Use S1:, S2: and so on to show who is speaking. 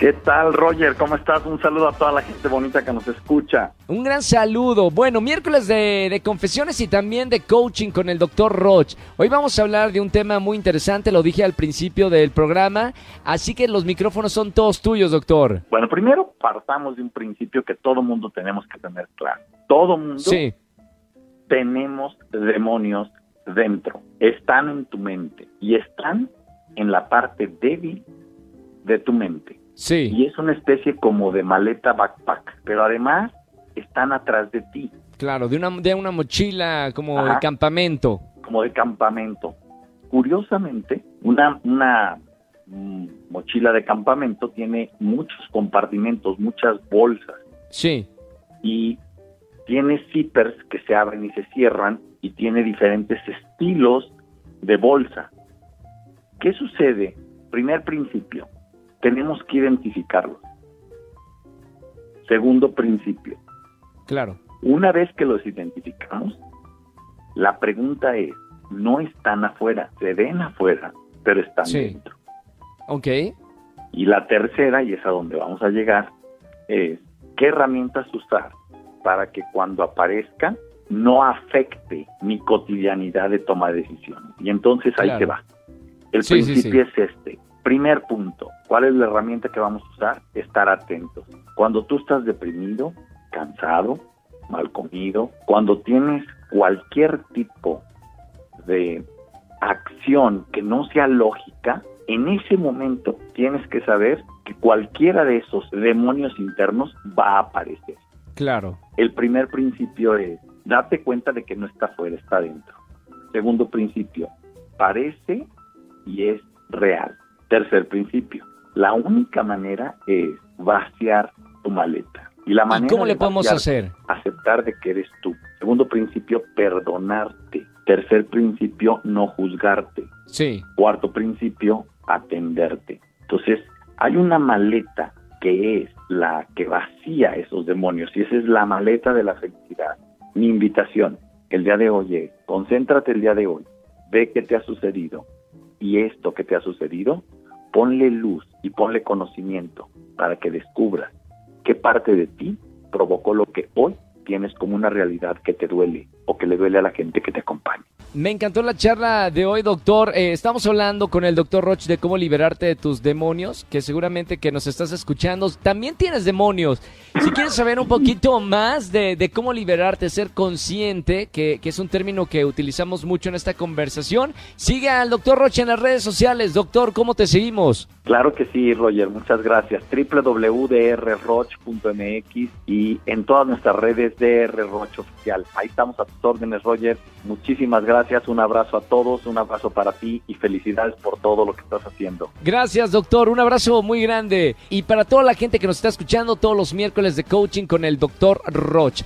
S1: ¿Qué tal, Roger? ¿Cómo estás? Un saludo a toda la gente bonita que nos escucha.
S2: Un gran saludo. Bueno, miércoles de, de confesiones y también de coaching con el doctor Roch. Hoy vamos a hablar de un tema muy interesante, lo dije al principio del programa, así que los micrófonos son todos tuyos, doctor.
S1: Bueno, primero partamos de un principio que todo mundo tenemos que tener claro. Todo mundo
S2: Sí,
S1: tenemos demonios dentro. Están en tu mente y están en la parte débil de tu mente.
S2: Sí,
S1: Y es una especie como de maleta backpack, pero además están atrás de ti,
S2: claro, de una, de una mochila como
S1: Ajá.
S2: de campamento.
S1: como de campamento. Curiosamente, una, una mm, mochila de campamento tiene muchos compartimentos, muchas bolsas
S2: Sí,
S1: y tiene zippers que se abren y se cierran y tiene diferentes estilos de bolsa. ¿Qué sucede? Primer principio, tenemos que identificarlos. Segundo principio,
S2: claro.
S1: una vez que los identificamos, la pregunta es, no están afuera, se ven afuera, pero están
S2: Sí.
S1: dentro.
S2: Ok,
S1: Y la tercera, y es a donde vamos a llegar, es qué herramientas usar para que cuando aparezca no afecte mi cotidianidad de toma de decisiones. Y entonces ahí
S2: Claro.
S1: te va. El
S2: Sí, sí,
S1: principio es este. Primer punto, ¿cuál es la herramienta que vamos a usar? Estar atentos. Cuando tú estás deprimido, cansado, mal comido, cuando tienes cualquier tipo de acción que no sea lógica, en ese momento tienes que saber que cualquiera de esos demonios internos va a aparecer.
S2: claro.
S1: El primer principio es, date cuenta de que no está afuera, está dentro. Segundo principio, parece y es real. Tercer principio, la única manera es vaciar tu maleta. Y la
S2: ¿Y
S1: manera
S2: cómo le podemos
S1: vaciar-
S2: hacer?
S1: aceptar de que eres tú. Segundo principio, perdonarte. Tercer principio, no juzgarte.
S2: Sí,
S1: Cuarto principio, atenderte. Entonces, hay una maleta que es la que vacía esos demonios y esa es la maleta de la felicidad. Mi invitación el día de hoy es, concéntrate el día de hoy, ve qué te ha sucedido y esto que te ha sucedido, ponle luz y ponle conocimiento para que descubras qué parte de ti provocó lo que hoy tienes como una realidad que te duele o que le duele a la gente que te acompaña.
S2: Me encantó la charla de hoy, doctor. Eh, estamos hablando con el doctor Roch de cómo liberarte de tus demonios, que seguramente que nos estás escuchando. También tienes demonios. Si quieres saber un poquito más de, de cómo liberarte, ser consciente, que, que es un término que utilizamos mucho en esta conversación, sigue al doctor Roch en las redes sociales. Doctor, ¿cómo te seguimos?
S1: Claro que sí, Roger, muchas gracias. www.drroch.mx y en todas nuestras redes DR Roch Oficial. Ahí estamos a tus órdenes, Roger. Muchísimas gracias, un abrazo a todos, un abrazo para ti y felicidades por todo lo que estás haciendo.
S2: Gracias, doctor. Un abrazo muy grande. Y para toda la gente que nos está escuchando todos los miércoles de coaching con el doctor Roch.